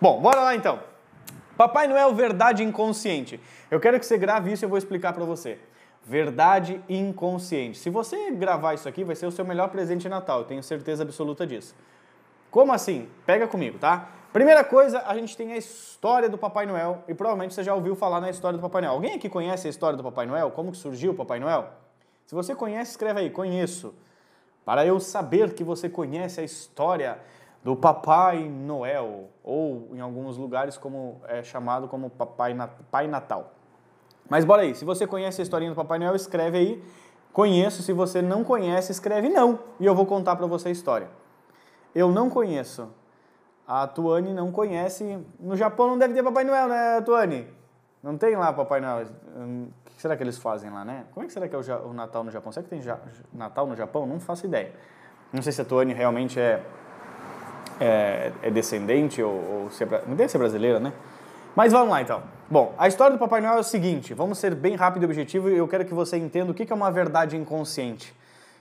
Bom, bora lá então. Papai Noel, verdade inconsciente. Eu quero que você grave isso e eu vou explicar para você. Verdade inconsciente. Se você gravar isso aqui, vai ser o seu melhor presente de Natal, eu tenho certeza absoluta disso. Como assim? Pega comigo, tá? Primeira coisa, a gente tem a história do Papai Noel e provavelmente você já ouviu falar na história do Papai Noel. Alguém aqui conhece a história do Papai Noel? Como que surgiu o Papai Noel? Se você conhece, escreve aí, conheço. Para eu saber que você conhece a história do Papai Noel, ou em alguns lugares como é chamado como Papai Pai Natal. Mas bora aí, se você conhece a historinha do Papai Noel, escreve aí. Conheço, se você não conhece, escreve não. E eu vou contar para você a história. Eu não conheço. A Tuane não conhece. No Japão não deve ter Papai Noel, né, Tuane? Não tem lá Papai Noel. Hum, o que será que eles fazem lá, né? Como é que será que é o, Natal no Japão? Será que tem Natal no Japão? Não faço ideia. Não sei se a Tuane realmente é, é, é descendente ou, ou se é, deve ser brasileira, né? Mas vamos lá então. Bom, a história do Papai Noel é o seguinte: vamos ser bem rápido e objetivo e eu quero que você entenda o que é uma verdade inconsciente.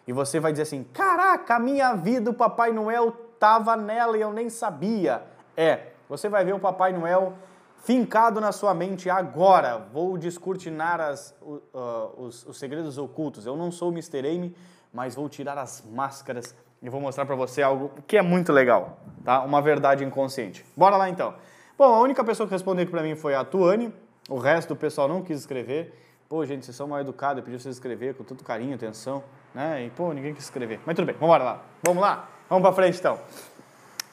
E você vai dizer assim: caraca, a minha vida, o Papai Noel tava nela e eu nem sabia. É, você vai ver o Papai Noel fincado na sua mente agora. Vou descortinar as, uh, os, os segredos ocultos. Eu não sou o Mr. Mas vou tirar as máscaras e vou mostrar para você algo que é muito legal, tá? Uma verdade inconsciente. Bora lá então. Bom, a única pessoa que respondeu aqui para mim foi a Tuane, o resto do pessoal não quis escrever. Pô, gente, vocês são mal educados, eu pedi vocês escrever com tanto carinho, atenção, né? E, pô, ninguém quis escrever. Mas tudo bem, vamos lá. Vamos lá, vamos para frente então.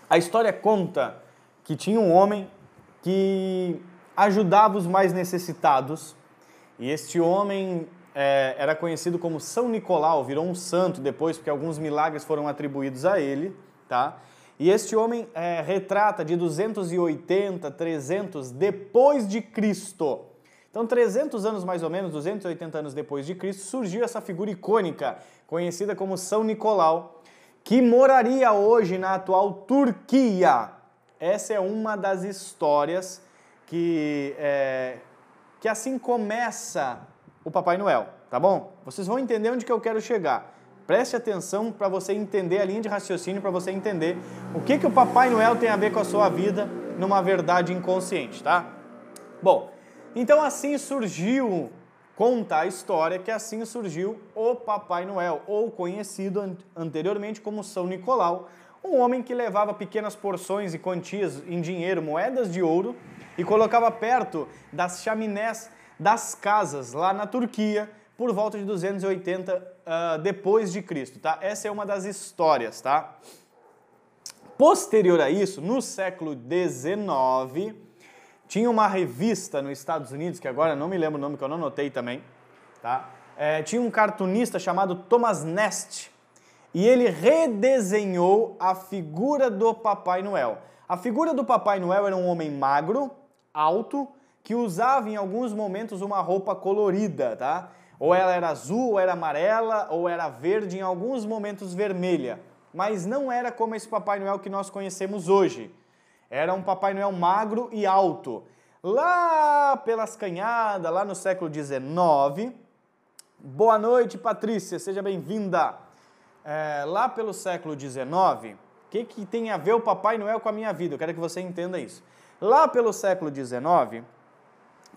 A história conta que tinha um homem que ajudava os mais necessitados, e este homem é, era conhecido como São Nicolau, virou um santo depois, porque alguns milagres foram atribuídos a ele, tá? E este homem é, retrata de 280, 300 depois de Cristo. Então, 300 anos mais ou menos, 280 anos depois de Cristo, surgiu essa figura icônica, conhecida como São Nicolau, que moraria hoje na atual Turquia. Essa é uma das histórias que, é, que assim começa o Papai Noel, tá bom? Vocês vão entender onde que eu quero chegar. Preste atenção para você entender a linha de raciocínio, para você entender o que, que o Papai Noel tem a ver com a sua vida numa verdade inconsciente, tá? Bom, então assim surgiu, conta a história que assim surgiu o Papai Noel, ou conhecido anteriormente como São Nicolau, um homem que levava pequenas porções e quantias em dinheiro, moedas de ouro, e colocava perto das chaminés das casas lá na Turquia, por volta de 280 uh, ah, depois de Cristo, tá? Essa é uma das histórias, tá? Posterior a isso, no século XIX, tinha uma revista nos Estados Unidos, que agora não me lembro o nome, que eu não notei também, tá? É, tinha um cartunista chamado Thomas Nast, e ele redesenhou a figura do Papai Noel. A figura do Papai Noel era um homem magro, alto, que usava em alguns momentos uma roupa colorida, tá? Ou ela era azul, ou era amarela, ou era verde, em alguns momentos vermelha. Mas não era como esse Papai Noel que nós conhecemos hoje. Era um Papai Noel magro e alto. Lá pelas canhadas, lá no século XIX. Boa noite, Patrícia, seja bem-vinda. É, lá pelo século XIX, o que, que tem a ver o Papai Noel com a minha vida? Eu quero que você entenda isso. Lá pelo século XIX,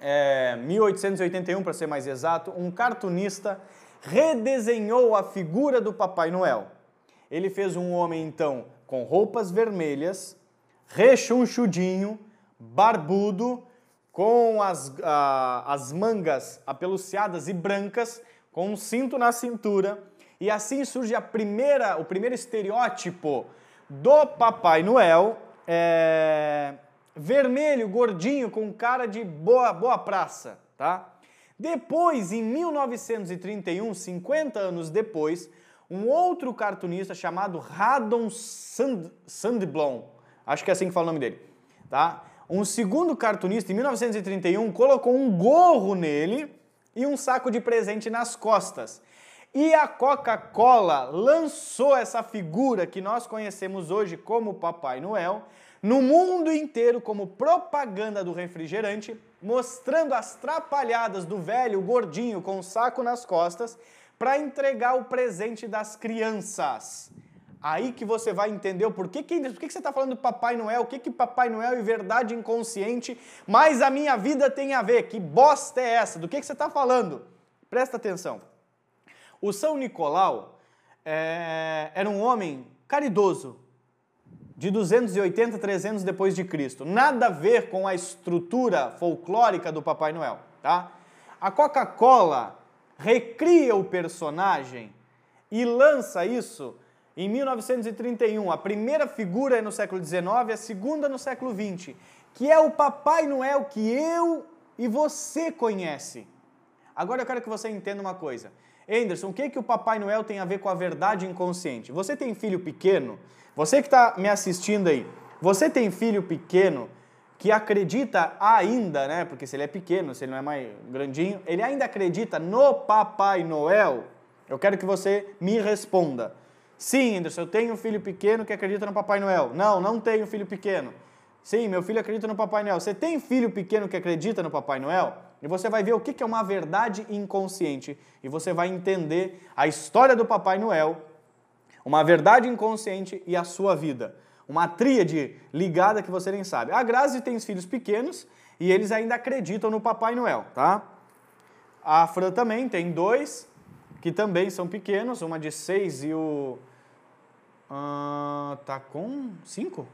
é, 1881 para ser mais exato, um cartunista redesenhou a figura do Papai Noel. Ele fez um homem então com roupas vermelhas, rechonchudinho, barbudo, com as, as mangas apeluciadas e brancas, com um cinto na cintura, e assim surge a primeira, o primeiro estereótipo do Papai Noel. É vermelho, gordinho, com cara de boa, boa praça, tá? Depois, em 1931, 50 anos depois, um outro cartunista chamado Radon Sand, Sandblom, acho que é assim que fala o nome dele, tá? Um segundo cartunista, em 1931, colocou um gorro nele e um saco de presente nas costas. E a Coca-Cola lançou essa figura que nós conhecemos hoje como Papai Noel no mundo inteiro como propaganda do refrigerante, mostrando as trapalhadas do velho gordinho com o saco nas costas para entregar o presente das crianças. Aí que você vai entender o porquê que, por que você está falando do Papai Noel, o que, que Papai Noel e verdade inconsciente, mas a minha vida tem a ver. Que bosta é essa? Do que, que você está falando? Presta atenção. O São Nicolau é, era um homem caridoso, de 280 300 depois de Cristo. Nada a ver com a estrutura folclórica do Papai Noel, tá? A Coca-Cola recria o personagem e lança isso em 1931, a primeira figura é no século XIX, a segunda no século XX, que é o Papai Noel que eu e você conhece. Agora eu quero que você entenda uma coisa. Anderson, o que, que o Papai Noel tem a ver com a verdade inconsciente? Você tem filho pequeno? Você que está me assistindo aí, você tem filho pequeno que acredita ainda, né? Porque se ele é pequeno, se ele não é mais grandinho, ele ainda acredita no Papai Noel? Eu quero que você me responda. Sim, Anderson, eu tenho um filho pequeno que acredita no Papai Noel. Não, não tenho filho pequeno. Sim, meu filho acredita no Papai Noel. Você tem filho pequeno que acredita no Papai Noel? E você vai ver o que é uma verdade inconsciente. E você vai entender a história do Papai Noel, uma verdade inconsciente e a sua vida. Uma tríade ligada que você nem sabe. A Grazi tem os filhos pequenos e eles ainda acreditam no Papai Noel, tá? A Fran também tem dois que também são pequenos, uma de seis e o Uh, tá com cinco?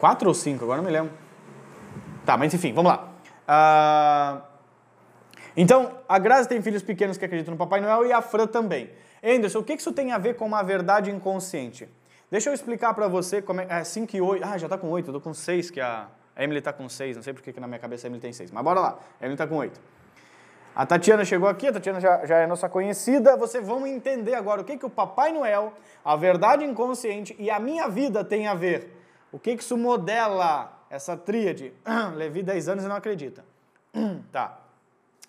Quatro ou cinco? Agora não me lembro. Tá, mas enfim, vamos lá. Uh, então, a Grazi tem filhos pequenos que acreditam no Papai Noel e a Fran também. Anderson, o que isso tem a ver com uma verdade inconsciente? Deixa eu explicar para você como é. É 5 e 8. Ah, já tá com 8, eu tô com 6, que a Emily tá com 6. Não sei porque que na minha cabeça a Emily tem 6. Mas bora lá. A Emily tá com 8. A Tatiana chegou aqui, a Tatiana já, já é nossa conhecida. Vocês vão entender agora o que, que o Papai Noel, a verdade inconsciente e a minha vida tem a ver. O que, que isso modela essa tríade? Levi 10 anos e não acredita. tá.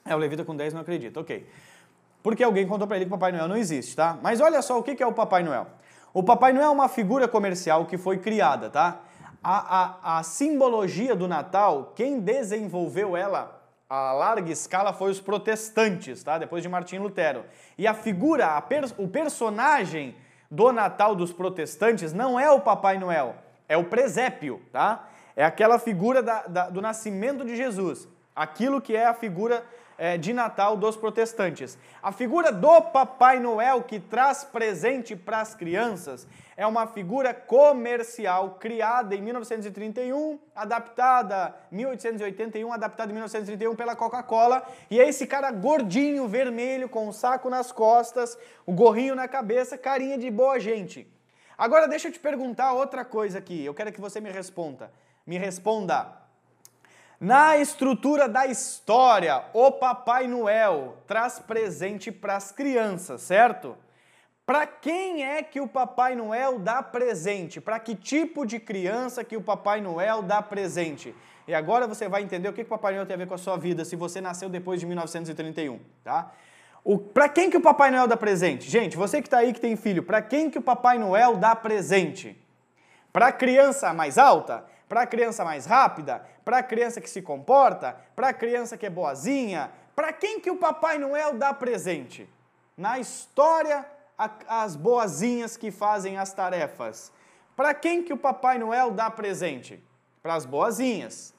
É, o Levi tá com 10 e não acredita, ok. Porque alguém contou para ele que o Papai Noel não existe, tá? Mas olha só o que, é o Papai Noel. O Papai Noel é uma figura comercial que foi criada, tá? A, a, a simbologia do Natal, quem desenvolveu ela a larga escala foi os protestantes, tá? Depois de Martim Lutero. E a figura, a o personagem do Natal dos protestantes não é o Papai Noel, é o presépio, tá? É aquela figura da, da, do nascimento de Jesus. Aquilo que é a figura é, de Natal dos protestantes. A figura do Papai Noel que traz presente para as crianças é uma figura comercial criada em 1931, adaptada em 1881, adaptada em 1931 pela Coca-Cola, e é esse cara gordinho, vermelho, com um saco nas costas, o um gorrinho na cabeça, carinha de boa gente. Agora deixa eu te perguntar outra coisa aqui, eu quero que você me responda. Me responda. Na estrutura da história, o Papai Noel traz presente para as crianças, certo? Para quem é que o Papai Noel dá presente? Para que tipo de criança que o Papai Noel dá presente? E agora você vai entender o que o Papai Noel tem a ver com a sua vida se você nasceu depois de 1931, tá? Para quem que o Papai Noel dá presente? Gente, você que está aí que tem filho, para quem que o Papai Noel dá presente? Para a criança mais alta? Para a criança mais rápida? Para a criança que se comporta? Para a criança que é boazinha? Para quem que o Papai Noel dá presente? Na história as boazinhas que fazem as tarefas. Para quem que o Papai Noel dá presente? Para as boazinhas.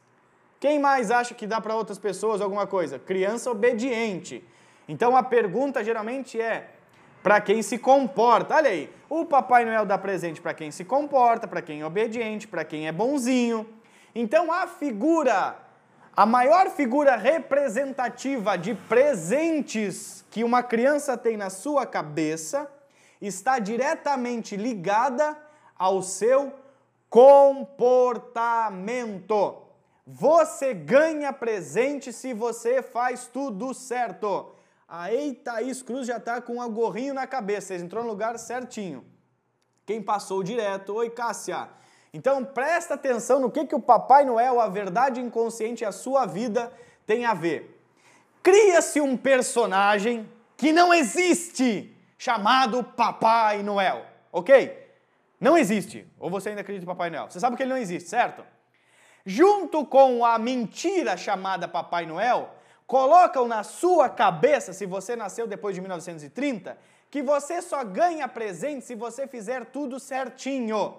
Quem mais acha que dá para outras pessoas alguma coisa? Criança obediente. Então a pergunta geralmente é: para quem se comporta? Olha aí, o Papai Noel dá presente para quem se comporta, para quem é obediente, para quem é bonzinho. Então a figura, a maior figura representativa de presentes que uma criança tem na sua cabeça está diretamente ligada ao seu comportamento. Você ganha presente se você faz tudo certo. Aí Thaís Cruz já está com um gorrinho na cabeça, Você entrou no lugar certinho. Quem passou direto, oi Cássia. Então presta atenção no que, que o Papai Noel, a verdade inconsciente a sua vida tem a ver. Cria-se um personagem que não existe, chamado Papai Noel, ok? Não existe. Ou você ainda acredita em Papai Noel? Você sabe que ele não existe, certo? Junto com a mentira chamada Papai Noel, colocam na sua cabeça, se você nasceu depois de 1930, que você só ganha presente se você fizer tudo certinho.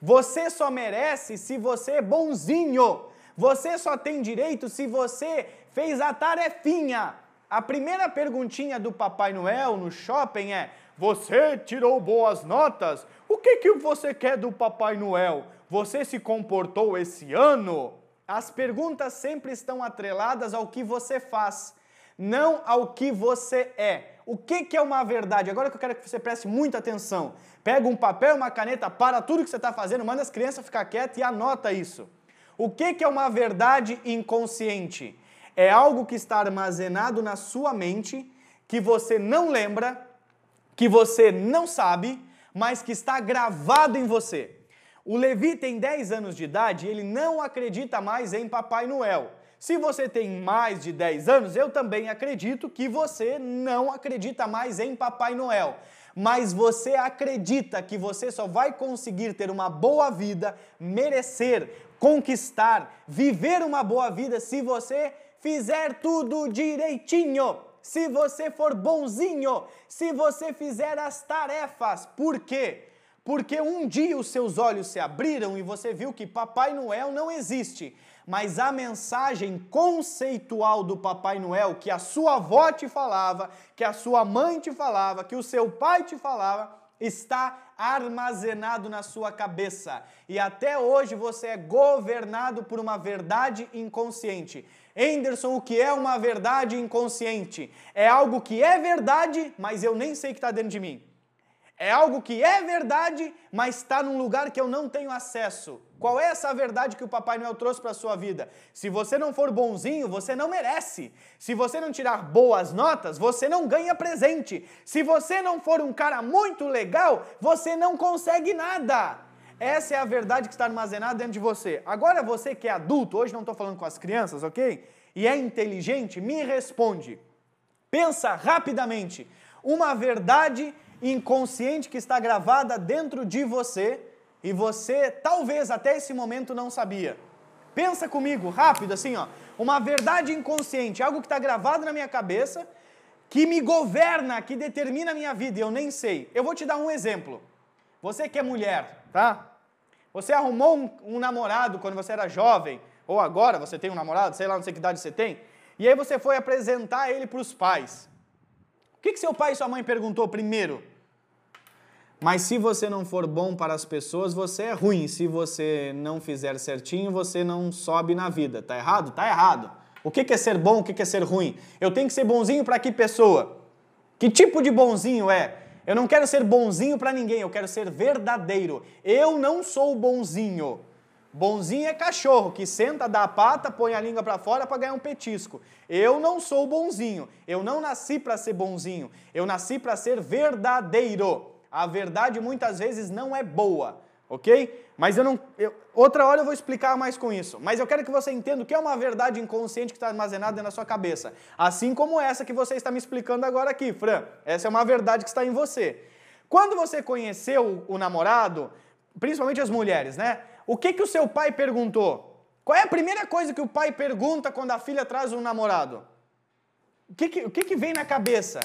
Você só merece se você é bonzinho. Você só tem direito se você fez a tarefinha. A primeira perguntinha do Papai Noel no shopping é: Você tirou boas notas? O que, que você quer do Papai Noel? Você se comportou esse ano? As perguntas sempre estão atreladas ao que você faz, não ao que você é. O que, que é uma verdade? Agora que eu quero que você preste muita atenção. Pega um papel, uma caneta, para tudo que você está fazendo, manda as crianças ficar quietas e anota isso. O que, que é uma verdade inconsciente? É algo que está armazenado na sua mente, que você não lembra, que você não sabe, mas que está gravado em você. O Levi tem 10 anos de idade e ele não acredita mais em Papai Noel. Se você tem mais de 10 anos, eu também acredito que você não acredita mais em Papai Noel. Mas você acredita que você só vai conseguir ter uma boa vida, merecer, conquistar, viver uma boa vida se você fizer tudo direitinho se você for bonzinho, se você fizer as tarefas. Por quê? Porque um dia os seus olhos se abriram e você viu que Papai Noel não existe. Mas a mensagem conceitual do Papai Noel, que a sua avó te falava, que a sua mãe te falava, que o seu pai te falava, está armazenado na sua cabeça. E até hoje você é governado por uma verdade inconsciente. Anderson, o que é uma verdade inconsciente? É algo que é verdade, mas eu nem sei que está dentro de mim. É algo que é verdade, mas está num lugar que eu não tenho acesso. Qual é essa verdade que o Papai Noel trouxe para a sua vida? Se você não for bonzinho, você não merece. Se você não tirar boas notas, você não ganha presente. Se você não for um cara muito legal, você não consegue nada. Essa é a verdade que está armazenada dentro de você. Agora você que é adulto, hoje não estou falando com as crianças, ok? E é inteligente, me responde. Pensa rapidamente. Uma verdade inconsciente que está gravada dentro de você e você talvez até esse momento não sabia. Pensa comigo, rápido, assim, ó. Uma verdade inconsciente, algo que está gravado na minha cabeça, que me governa, que determina a minha vida, e eu nem sei. Eu vou te dar um exemplo. Você que é mulher, tá? Você arrumou um, um, namorado quando você era jovem, ou agora você tem um namorado, sei lá, não sei que idade você tem, e aí você foi apresentar ele para os pais. O que, que seu pai e sua mãe perguntou primeiro? Mas se você não for bom para as pessoas, você é ruim. Se você não fizer certinho, você não sobe na vida. Tá errado? Tá errado. O que é ser bom? O que é ser ruim? Eu tenho que ser bonzinho para que pessoa? Que tipo de bonzinho é? Eu não quero ser bonzinho para ninguém, eu quero ser verdadeiro. Eu não sou bonzinho. Bonzinho é cachorro que senta, dá a pata, põe a língua para fora para ganhar um petisco. Eu não sou bonzinho. Eu não nasci para ser bonzinho. Eu nasci para ser verdadeiro. A verdade muitas vezes não é boa, ok? Mas eu não. Eu, outra hora eu vou explicar mais com isso. Mas eu quero que você entenda o que é uma verdade inconsciente que está armazenada da sua cabeça. Assim como essa que você está me explicando agora aqui, Fran. Essa é uma verdade que está em você. Quando você conheceu o namorado, principalmente as mulheres, né? O que, que o seu pai perguntou? Qual é a primeira coisa que o pai pergunta quando a filha traz um namorado? O que, que, o que, que vem na cabeça?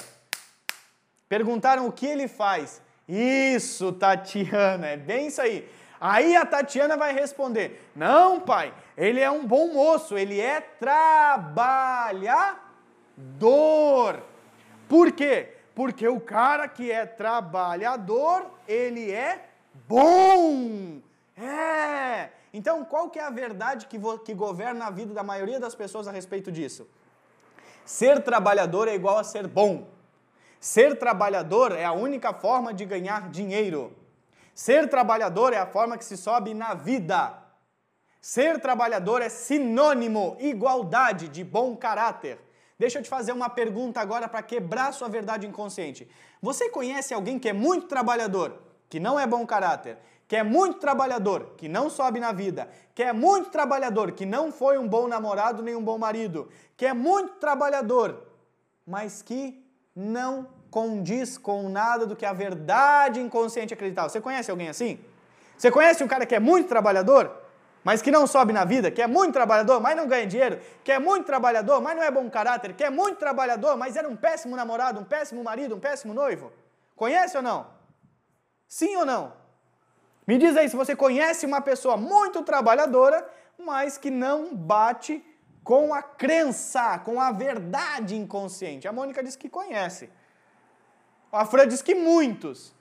Perguntaram o que ele faz. Isso, Tatiana, é bem isso aí. Aí a Tatiana vai responder: Não, pai, ele é um bom moço, ele é trabalhador. Por quê? Porque o cara que é trabalhador, ele é bom. É. Então, qual que é a verdade que, que governa a vida da maioria das pessoas a respeito disso? Ser trabalhador é igual a ser bom. Ser trabalhador é a única forma de ganhar dinheiro. Ser trabalhador é a forma que se sobe na vida. Ser trabalhador é sinônimo, igualdade de bom caráter. Deixa eu te fazer uma pergunta agora para quebrar sua verdade inconsciente. Você conhece alguém que é muito trabalhador, que não é bom caráter, que é muito trabalhador, que não sobe na vida, que é muito trabalhador, que não foi um bom namorado nem um bom marido, que é muito trabalhador, mas que não condiz com nada do que a verdade inconsciente acreditava. Você conhece alguém assim? Você conhece um cara que é muito trabalhador, mas que não sobe na vida, que é muito trabalhador, mas não ganha dinheiro, que é muito trabalhador, mas não é bom caráter, que é muito trabalhador, mas era um péssimo namorado, um péssimo marido, um péssimo noivo? Conhece ou não? Sim ou não? Me diz aí se você conhece uma pessoa muito trabalhadora, mas que não bate com a crença, com a verdade inconsciente. A Mônica diz que conhece. A Fran diz que muitos.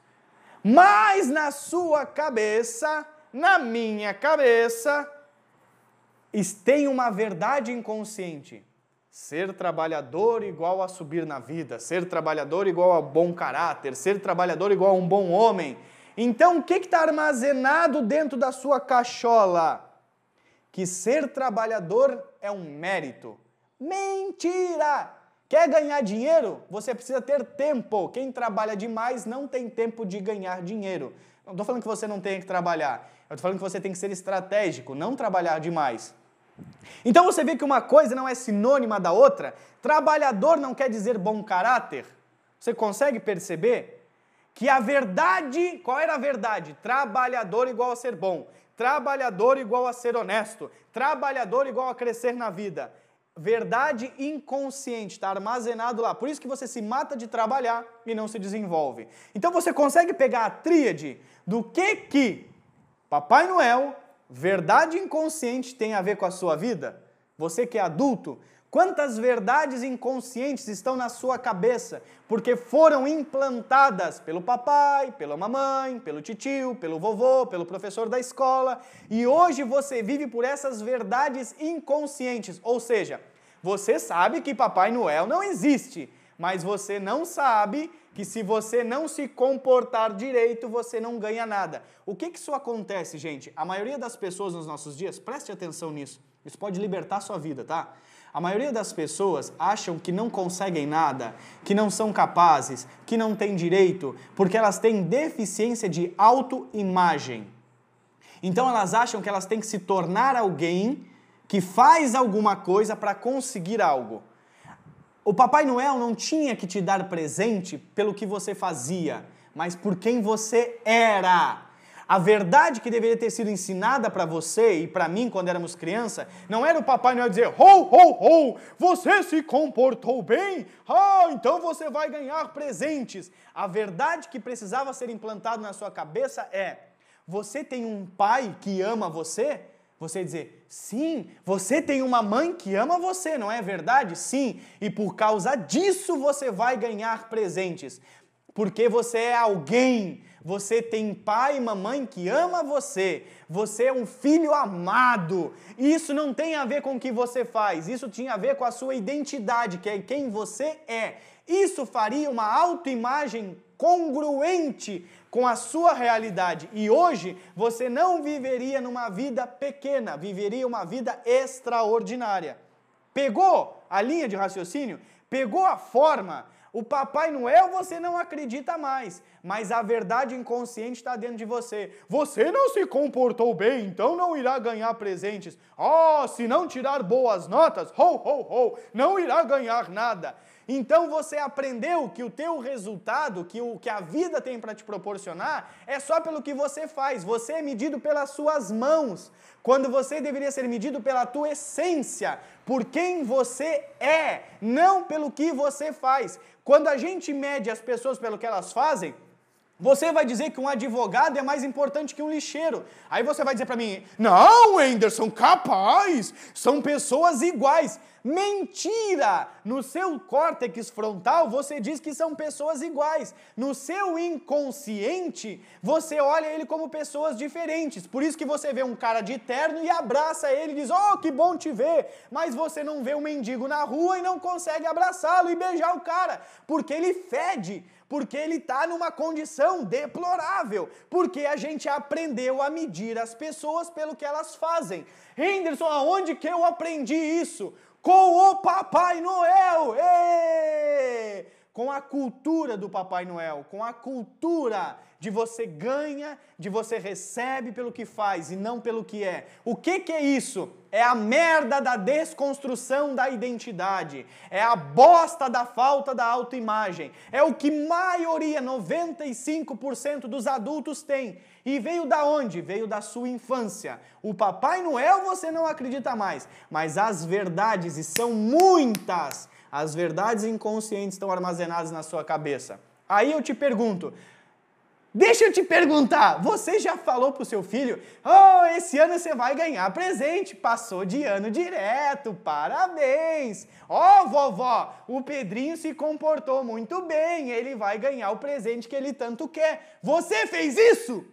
Mas na sua cabeça, na minha cabeça, tem uma verdade inconsciente. Ser trabalhador igual a subir na vida, ser trabalhador igual a bom caráter, ser trabalhador igual a um bom homem. Então, o que está armazenado dentro da sua cachola? Que ser trabalhador é um mérito. Mentira! Quer ganhar dinheiro? Você precisa ter tempo. Quem trabalha demais não tem tempo de ganhar dinheiro. Não estou falando que você não tem que trabalhar. Eu estou falando que você tem que ser estratégico, não trabalhar demais. Então você vê que uma coisa não é sinônima da outra. Trabalhador não quer dizer bom caráter. Você consegue perceber que a verdade, qual era a verdade? Trabalhador igual a ser bom, trabalhador igual a ser honesto, trabalhador igual a crescer na vida. Verdade inconsciente, está armazenado lá. Por isso que você se mata de trabalhar e não se desenvolve. Então você consegue pegar a tríade do que que Papai Noel verdade inconsciente tem a ver com a sua vida? Você que é adulto, quantas verdades inconscientes estão na sua cabeça porque foram implantadas pelo papai, pela mamãe, pelo titio, pelo vovô, pelo professor da escola e hoje você vive por essas verdades inconscientes, ou seja, você sabe que Papai Noel não existe, mas você não sabe que se você não se comportar direito, você não ganha nada. O que, que isso acontece, gente? A maioria das pessoas nos nossos dias, preste atenção nisso, isso pode libertar sua vida, tá? A maioria das pessoas acham que não conseguem nada, que não são capazes, que não têm direito, porque elas têm deficiência de autoimagem. Então elas acham que elas têm que se tornar alguém que faz alguma coisa para conseguir algo. O Papai Noel não tinha que te dar presente pelo que você fazia, mas por quem você era. A verdade que deveria ter sido ensinada para você e para mim quando éramos criança, não era o Papai Noel dizer: "Ho, ho, ho, você se comportou bem? Ah, então você vai ganhar presentes". A verdade que precisava ser implantada na sua cabeça é: você tem um pai que ama você? Você dizer, sim, você tem uma mãe que ama você, não é verdade? Sim, e por causa disso você vai ganhar presentes. Porque você é alguém, você tem pai e mamãe que ama você, você é um filho amado. Isso não tem a ver com o que você faz, isso tinha a ver com a sua identidade, que é quem você é. Isso faria uma autoimagem congruente com a sua realidade. E hoje você não viveria numa vida pequena, viveria uma vida extraordinária. Pegou a linha de raciocínio? Pegou a forma? O Papai Noel você não acredita mais, mas a verdade inconsciente está dentro de você. Você não se comportou bem, então não irá ganhar presentes. Oh, se não tirar boas notas, ho, ho, ho, não irá ganhar nada. Então você aprendeu que o teu resultado, que o que a vida tem para te proporcionar, é só pelo que você faz. Você é medido pelas suas mãos, quando você deveria ser medido pela tua essência, por quem você é, não pelo que você faz. Quando a gente mede as pessoas pelo que elas fazem, você vai dizer que um advogado é mais importante que um lixeiro. Aí você vai dizer para mim: "Não, Anderson, capaz, são pessoas iguais". Mentira! No seu córtex frontal, você diz que são pessoas iguais. No seu inconsciente, você olha ele como pessoas diferentes. Por isso que você vê um cara de terno e abraça ele e diz: "Oh, que bom te ver". Mas você não vê um mendigo na rua e não consegue abraçá-lo e beijar o cara, porque ele fede porque ele está numa condição deplorável, porque a gente aprendeu a medir as pessoas pelo que elas fazem. Henderson, aonde que eu aprendi isso? com o Papai Noel. Êêê! Com a cultura do Papai Noel, com a cultura de você ganha, de você recebe pelo que faz e não pelo que é. O que, que é isso? É a merda da desconstrução da identidade, é a bosta da falta da autoimagem, é o que maioria, 95% dos adultos tem. E veio da onde? Veio da sua infância. O Papai Noel você não acredita mais, mas as verdades, e são muitas, as verdades inconscientes estão armazenadas na sua cabeça. Aí eu te pergunto, Deixa eu te perguntar, você já falou pro seu filho, oh, esse ano você vai ganhar presente, passou de ano direto, parabéns. Ó, oh, vovó, o Pedrinho se comportou muito bem, ele vai ganhar o presente que ele tanto quer. Você fez isso?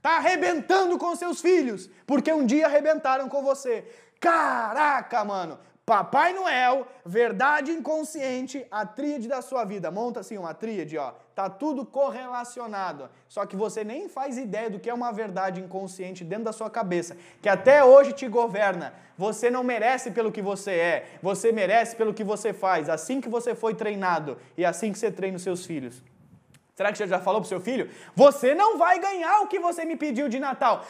Tá arrebentando com seus filhos, porque um dia arrebentaram com você. Caraca, mano, Papai Noel, verdade inconsciente, a tríade da sua vida. Monta assim uma tríade, ó. Tá tudo correlacionado. Só que você nem faz ideia do que é uma verdade inconsciente dentro da sua cabeça, que até hoje te governa. Você não merece pelo que você é, você merece pelo que você faz, assim que você foi treinado e assim que você treina os seus filhos. Será que você já falou pro seu filho? Você não vai ganhar o que você me pediu de Natal.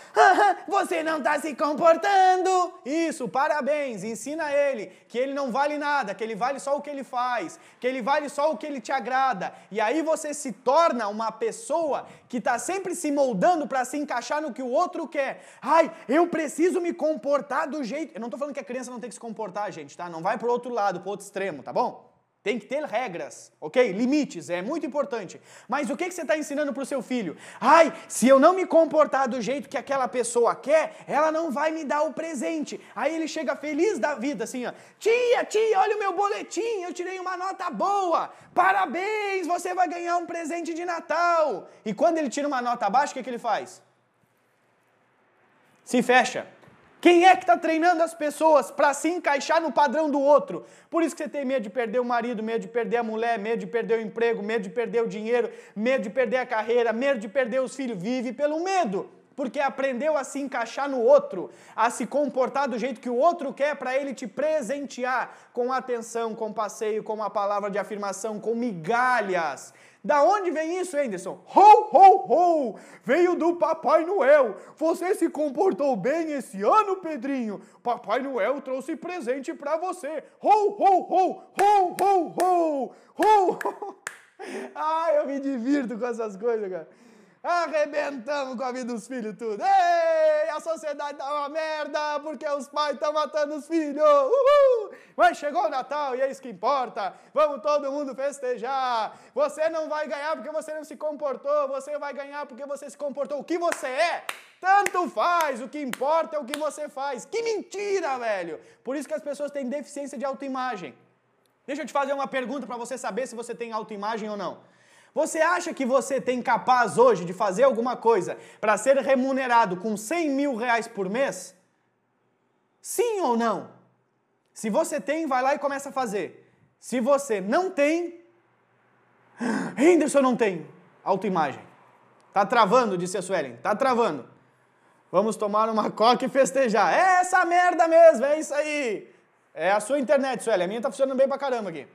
você não está se comportando. Isso, parabéns. Ensina ele que ele não vale nada, que ele vale só o que ele faz, que ele vale só o que ele te agrada. E aí você se torna uma pessoa que está sempre se moldando para se encaixar no que o outro quer. Ai, eu preciso me comportar do jeito. Eu não estou falando que a criança não tem que se comportar, gente, tá? Não vai pro outro lado, pro outro extremo, tá bom? Tem que ter regras, ok? Limites, é muito importante. Mas o que, que você está ensinando para o seu filho? Ai, se eu não me comportar do jeito que aquela pessoa quer, ela não vai me dar o presente. Aí ele chega feliz da vida, assim, ó. Tia, tia, olha o meu boletim, eu tirei uma nota boa. Parabéns, você vai ganhar um presente de Natal. E quando ele tira uma nota baixa, o que, que ele faz? Se fecha. Quem é que está treinando as pessoas para se encaixar no padrão do outro? Por isso que você tem medo de perder o marido, medo de perder a mulher, medo de perder o emprego, medo de perder o dinheiro, medo de perder a carreira, medo de perder os filhos. Vive pelo medo, porque aprendeu a se encaixar no outro, a se comportar do jeito que o outro quer para ele te presentear com atenção, com passeio, com uma palavra de afirmação, com migalhas. Da onde vem isso, Anderson? Ho, ho, ho! Veio do Papai Noel. Você se comportou bem esse ano, Pedrinho? Papai Noel trouxe presente para você. Ho, ho, ho! Ho, ho, ho! Ho, ho! Ah, eu me divirto com essas coisas, cara. Arrebentamos com a vida dos filhos tudo. Ei, a sociedade tá uma merda porque os pais estão matando os filhos. Uhul! Mas chegou o Natal e é isso que importa. Vamos todo mundo festejar. Você não vai ganhar porque você não se comportou. Você vai ganhar porque você se comportou. O que você é, tanto faz. O que importa é o que você faz. Que mentira, velho. Por isso que as pessoas têm deficiência de autoimagem. Deixa eu te fazer uma pergunta para você saber se você tem autoimagem ou não. Você acha que você tem capaz hoje de fazer alguma coisa para ser remunerado com 100 mil reais por mês? Sim ou não? Se você tem, vai lá e começa a fazer. Se você não tem, Henderson não tem autoimagem. Tá travando, disse a Suelen. Tá travando. Vamos tomar uma coca e festejar. É essa merda mesmo, é isso aí. É a sua internet, Suelen. A minha tá funcionando bem pra caramba aqui.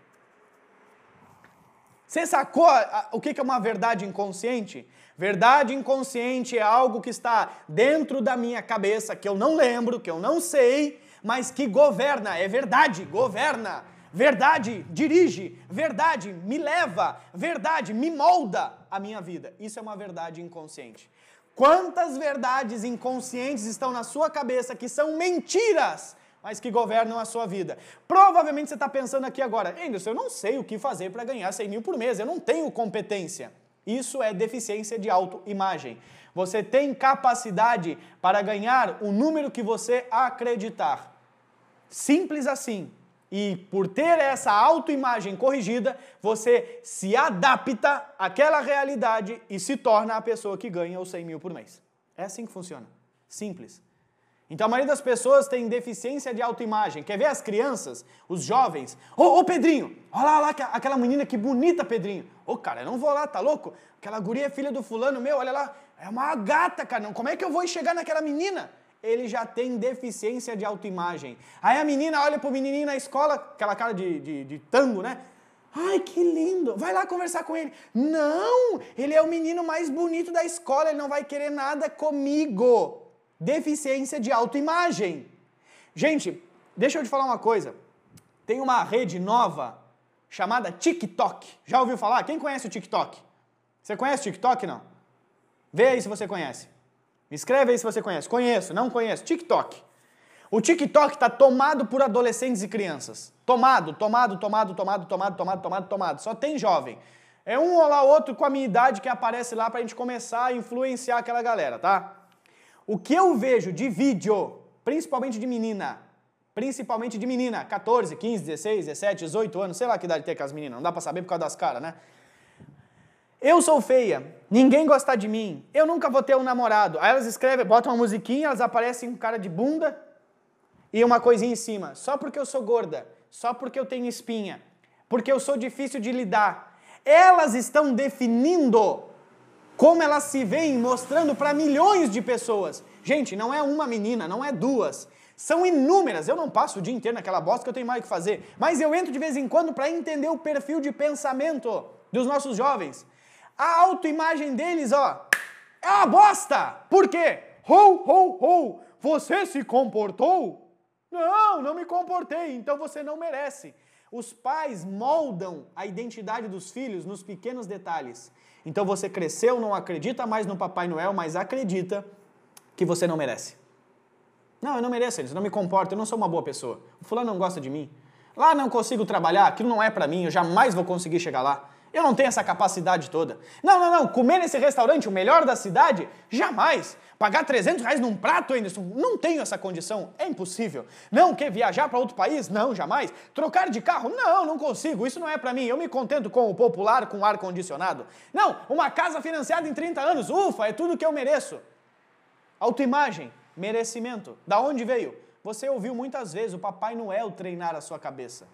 Você sacou o que é uma verdade inconsciente? Verdade inconsciente é algo que está dentro da minha cabeça, que eu não lembro, que eu não sei, mas que governa. É verdade, governa. Verdade dirige, verdade me leva, verdade me molda a minha vida. Isso é uma verdade inconsciente. Quantas verdades inconscientes estão na sua cabeça que são mentiras? Mas que governam a sua vida. Provavelmente você está pensando aqui agora, Anderson, eu não sei o que fazer para ganhar 100 mil por mês, eu não tenho competência. Isso é deficiência de autoimagem. Você tem capacidade para ganhar o número que você acreditar. Simples assim. E por ter essa autoimagem corrigida, você se adapta àquela realidade e se torna a pessoa que ganha os 100 mil por mês. É assim que funciona. Simples. Então a maioria das pessoas tem deficiência de autoimagem. Quer ver as crianças, os jovens? Ô, ô Pedrinho, olha lá, lá aquela menina que bonita, Pedrinho. Ô, cara, eu não vou lá, tá louco? Aquela guria é filha do fulano meu, olha lá. É uma gata, cara. Como é que eu vou chegar naquela menina? Ele já tem deficiência de autoimagem. Aí a menina olha pro menininho na escola, aquela cara de, de, de tango, né? Ai, que lindo! Vai lá conversar com ele. Não! Ele é o menino mais bonito da escola, ele não vai querer nada comigo. Deficiência de autoimagem. Gente, deixa eu te falar uma coisa. Tem uma rede nova chamada TikTok. Já ouviu falar? Quem conhece o TikTok? Você conhece o TikTok não? Vê aí se você conhece. Me escreve aí se você conhece. Conheço, não conheço. TikTok. O TikTok está tomado por adolescentes e crianças. Tomado, tomado, tomado, tomado, tomado, tomado, tomado, tomado. Só tem jovem. É um ou lá outro com a minha idade que aparece lá para a gente começar a influenciar aquela galera, tá? O que eu vejo de vídeo, principalmente de menina, principalmente de menina, 14, 15, 16, 17, 18 anos, sei lá que idade tem com as meninas, não dá para saber por causa das caras, né? Eu sou feia, ninguém gosta de mim, eu nunca vou ter um namorado. Aí elas escrevem, botam uma musiquinha, elas aparecem com cara de bunda e uma coisinha em cima. Só porque eu sou gorda, só porque eu tenho espinha, porque eu sou difícil de lidar. Elas estão definindo como elas se veem, mostrando para milhões de pessoas. Gente, não é uma menina, não é duas. São inúmeras. Eu não passo o dia inteiro naquela bosta que eu tenho mais o que fazer. Mas eu entro de vez em quando para entender o perfil de pensamento dos nossos jovens. A autoimagem deles, ó, é uma bosta. Por quê? Ho, ho, ho. Você se comportou? Não, não me comportei, então você não merece. Os pais moldam a identidade dos filhos nos pequenos detalhes. Então você cresceu, não acredita mais no Papai Noel, mas acredita que você não merece. Não, eu não mereço isso, não me comporto, eu não sou uma boa pessoa. O fulano não gosta de mim. Lá não consigo trabalhar, aquilo não é para mim, eu jamais vou conseguir chegar lá. Eu não tenho essa capacidade toda. Não, não, não. Comer nesse restaurante, o melhor da cidade? Jamais. Pagar 300 reais num prato, Anderson? Não tenho essa condição. É impossível. Não, quer viajar para outro país? Não, jamais. Trocar de carro? Não, não consigo. Isso não é para mim. Eu me contento com o popular, com ar condicionado. Não, uma casa financiada em 30 anos. Ufa, é tudo que eu mereço. Autoimagem, merecimento. Da onde veio? Você ouviu muitas vezes o Papai Noel treinar a sua cabeça.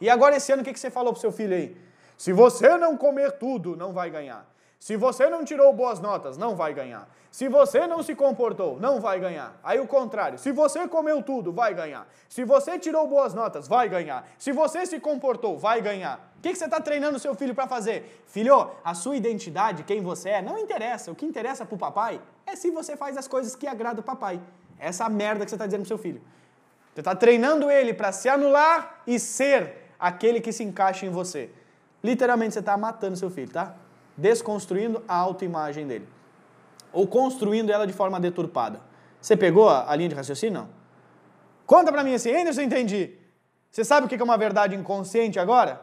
E agora esse ano o que você falou pro seu filho aí? Se você não comer tudo, não vai ganhar. Se você não tirou boas notas, não vai ganhar. Se você não se comportou, não vai ganhar. Aí o contrário, se você comeu tudo, vai ganhar. Se você tirou boas notas, vai ganhar. Se você se comportou, vai ganhar. O que, que você está treinando seu filho para fazer? Filho, a sua identidade, quem você é, não interessa. O que interessa para o papai é se você faz as coisas que agradam o papai. Essa merda que você está dizendo pro seu filho. Você está treinando ele para se anular e ser aquele que se encaixa em você. Literalmente você está matando seu filho, tá? Desconstruindo a autoimagem dele. Ou construindo ela de forma deturpada. Você pegou a, a linha de raciocínio? Não. Conta pra mim assim, Anderson, entendi. Você sabe o que é uma verdade inconsciente agora?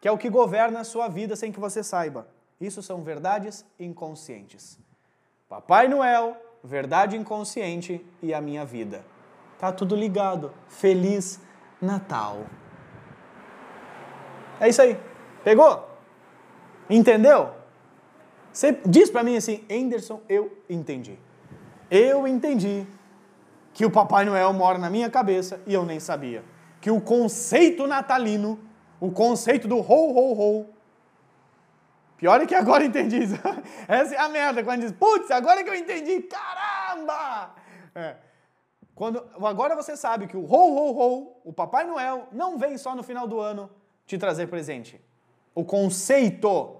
Que é o que governa a sua vida sem que você saiba. Isso são verdades inconscientes. Papai Noel, verdade inconsciente e a minha vida. Tá tudo ligado. Feliz Natal. É isso aí. Pegou? Entendeu? Você diz para mim assim, Anderson, eu entendi. Eu entendi que o Papai Noel mora na minha cabeça e eu nem sabia. Que o conceito natalino, o conceito do ho, ho, ho, pior é que agora entendi isso. Essa é a merda, quando diz, putz, agora que eu entendi, caramba! É. Quando, agora você sabe que o ho, ho, ho, o Papai Noel, não vem só no final do ano te trazer presente o conceito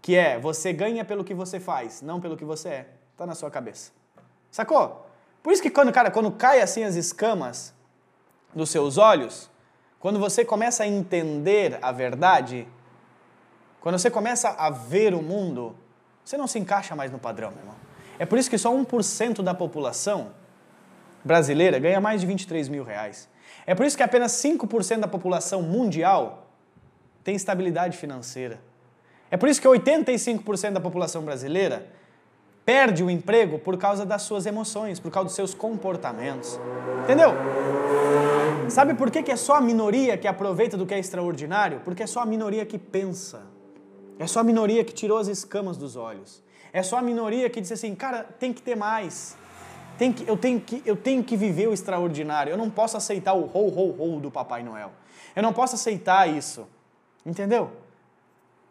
que é você ganha pelo que você faz, não pelo que você é, tá na sua cabeça. Sacou? Por isso que quando, cara, quando cai assim as escamas dos seus olhos, quando você começa a entender a verdade, quando você começa a ver o mundo, você não se encaixa mais no padrão, meu irmão. É por isso que só 1% da população brasileira ganha mais de 23 mil reais. É por isso que apenas 5% da população mundial tem estabilidade financeira. É por isso que 85% da população brasileira perde o emprego por causa das suas emoções, por causa dos seus comportamentos. Entendeu? Sabe por que, é só a minoria que aproveita do que é extraordinário? Porque é só a minoria que pensa. É só a minoria que tirou as escamas dos olhos. É só a minoria que disse assim, cara, tem que ter mais. Tem que, eu, tenho que, eu tenho que viver o extraordinário. Eu não posso aceitar o ho, ho, ho do Papai Noel. Eu não posso aceitar isso. Entendeu?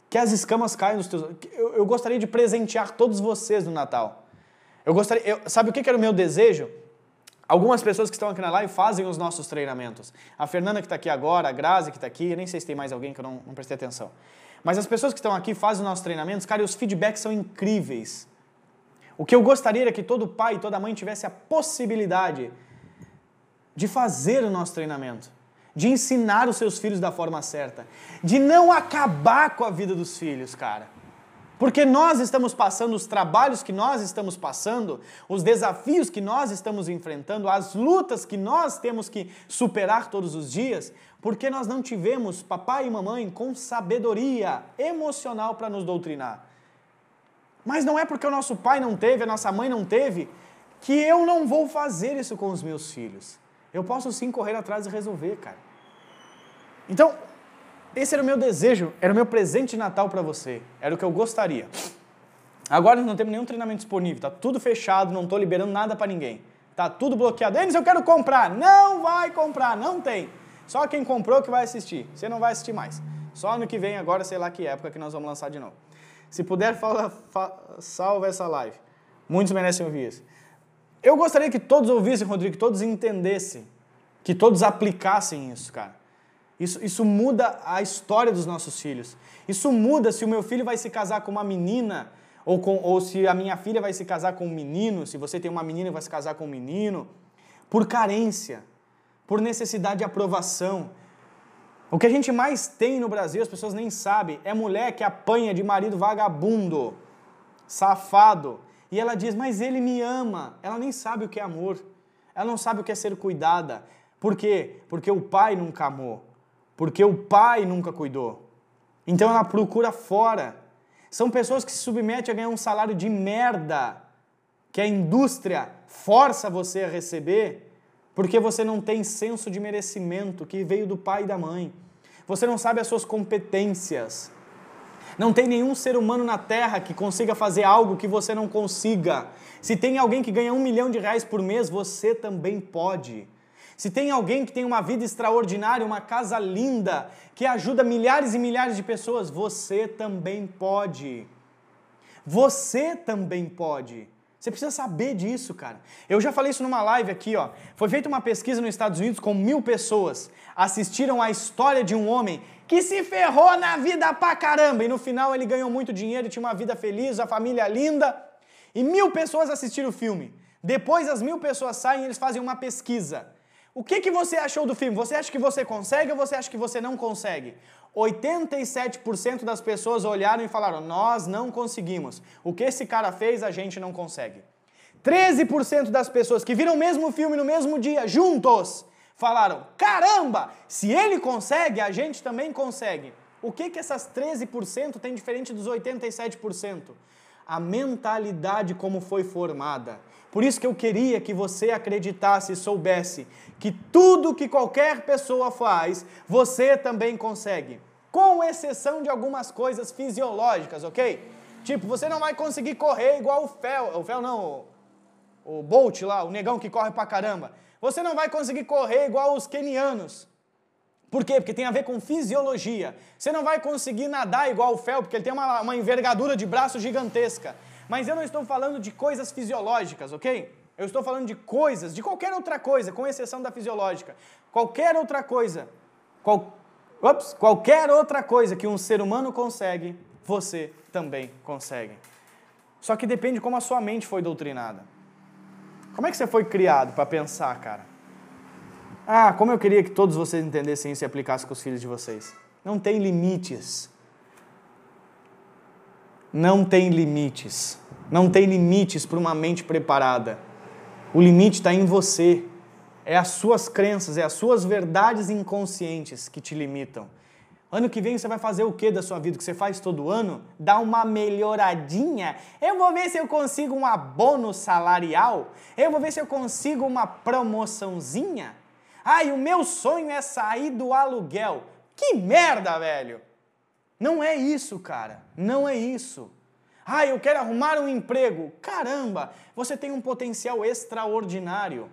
Que as escamas caem dos teus. Eu, eu gostaria de presentear todos vocês no Natal. Eu gostaria. Eu, sabe o que era o meu desejo? Algumas pessoas que estão aqui na live fazem os nossos treinamentos. A Fernanda que está aqui agora, a Grazi que está aqui, nem sei se tem mais alguém que eu não, não prestei atenção. Mas as pessoas que estão aqui fazem os nossos treinamentos, cara, e os feedbacks são incríveis. O que eu gostaria era que todo pai e toda mãe tivesse a possibilidade de fazer o nosso treinamento, de ensinar os seus filhos da forma certa, de não acabar com a vida dos filhos, cara. Porque nós estamos passando os trabalhos que nós estamos passando, os desafios que nós estamos enfrentando, as lutas que nós temos que superar todos os dias, porque nós não tivemos papai e mamãe com sabedoria emocional para nos doutrinar. Mas não é porque o nosso pai não teve, a nossa mãe não teve, que eu não vou fazer isso com os meus filhos. Eu posso sim correr atrás e resolver, cara. Então, esse era o meu desejo, era o meu presente de Natal para você. Era o que eu gostaria. Agora não temos nenhum treinamento disponível, tá tudo fechado, não estou liberando nada para ninguém. Tá tudo bloqueado. Enes, eu quero comprar. Não vai comprar, não tem. Só quem comprou que vai assistir. Você não vai assistir mais. Só ano que vem, agora, sei lá que época que nós vamos lançar de novo. Se puder, fala, fa, salva essa live. Muitos merecem ouvir isso. Eu gostaria que todos ouvissem, Rodrigo, que todos entendessem, que todos aplicassem isso, cara. Isso, isso muda a história dos nossos filhos. Isso muda se o meu filho vai se casar com uma menina ou, com, ou se a minha filha vai se casar com um menino, se você tem uma menina e vai se casar com um menino, por carência, por necessidade de aprovação. O que a gente mais tem no Brasil, as pessoas nem sabem, é mulher que apanha de marido vagabundo, safado, e ela diz, mas ele me ama. Ela nem sabe o que é amor. Ela não sabe o que é ser cuidada. Por quê? Porque o pai nunca amou porque o pai nunca cuidou. Então ela procura fora. São pessoas que se submetem a ganhar um salário de merda, que a indústria força você a receber, porque você não tem senso de merecimento que veio do pai e da mãe. Você não sabe as suas competências. Não tem nenhum ser humano na Terra que consiga fazer algo que você não consiga. Se tem alguém que ganha um milhão de reais por mês, você também pode. Se tem alguém que tem uma vida extraordinária, uma casa linda, que ajuda milhares e milhares de pessoas, você também pode. Você também pode. Você precisa saber disso, cara. Eu já falei isso numa live aqui, ó. Foi feita uma pesquisa nos Estados Unidos com mil pessoas. Assistiram a história de um homem que se ferrou na vida pra caramba. E no final ele ganhou muito dinheiro, tinha uma vida feliz, a família linda. E mil pessoas assistiram o filme. Depois as mil pessoas saem e eles fazem uma pesquisa. O que, que você achou do filme? Você acha que você consegue ou você acha que você não consegue? 87% das pessoas olharam e falaram: Nós não conseguimos. O que esse cara fez, a gente não consegue. 13% das pessoas que viram o mesmo filme no mesmo dia, juntos, falaram: Caramba, se ele consegue, a gente também consegue. O que, que essas 13% tem diferente dos 87%? A mentalidade como foi formada. Por isso que eu queria que você acreditasse e soubesse que tudo que qualquer pessoa faz, você também consegue. Com exceção de algumas coisas fisiológicas, ok? Tipo, você não vai conseguir correr igual o Fel, o Fel não, o, o Bolt lá, o negão que corre pra caramba. Você não vai conseguir correr igual os kenianos. Por quê? Porque tem a ver com fisiologia. Você não vai conseguir nadar igual o Fel, porque ele tem uma, uma envergadura de braço gigantesca. Mas eu não estou falando de coisas fisiológicas, ok? Eu estou falando de coisas, de qualquer outra coisa, com exceção da fisiológica. Qualquer outra coisa, qual, ups, qualquer outra coisa que um ser humano consegue, você também consegue. Só que depende de como a sua mente foi doutrinada. Como é que você foi criado para pensar, cara? Ah, como eu queria que todos vocês entendessem isso e aplicassem com os filhos de vocês. Não tem limites não tem limites. Não tem limites para uma mente preparada. O limite está em você. É as suas crenças, é as suas verdades inconscientes que te limitam. Ano que vem você vai fazer o que da sua vida? Que você faz todo ano? Dar uma melhoradinha? Eu vou ver se eu consigo um abono salarial? Eu vou ver se eu consigo uma promoçãozinha? Ai, o meu sonho é sair do aluguel. Que merda, velho! Não é isso, cara. Não é isso. Ah, eu quero arrumar um emprego. Caramba, você tem um potencial extraordinário.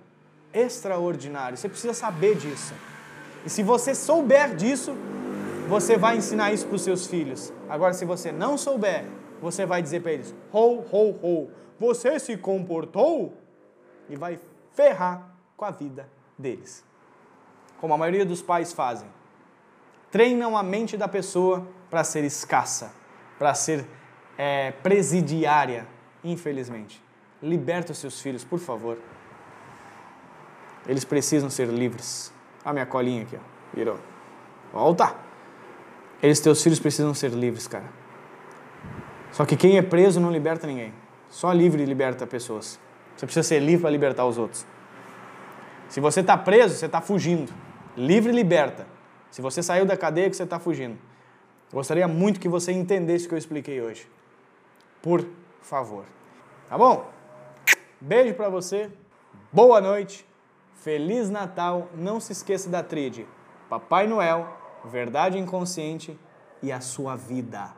Extraordinário. Você precisa saber disso. E se você souber disso, você vai ensinar isso para os seus filhos. Agora, se você não souber, você vai dizer para eles: ho, ho, ho, você se comportou? E vai ferrar com a vida deles. Como a maioria dos pais fazem. Treinam a mente da pessoa para ser escassa, para ser é, presidiária, infelizmente. Liberta os seus filhos, por favor. Eles precisam ser livres. A minha colinha aqui, ó. Virou. Volta! Eles, teus filhos, precisam ser livres, cara. Só que quem é preso não liberta ninguém. Só livre liberta pessoas. Você precisa ser livre para libertar os outros. Se você está preso, você está fugindo. Livre liberta. Se você saiu da cadeia, que você está fugindo. Gostaria muito que você entendesse o que eu expliquei hoje. Por favor. Tá bom? Beijo para você. Boa noite. Feliz Natal. Não se esqueça da tríade. Papai Noel, Verdade Inconsciente e a sua vida.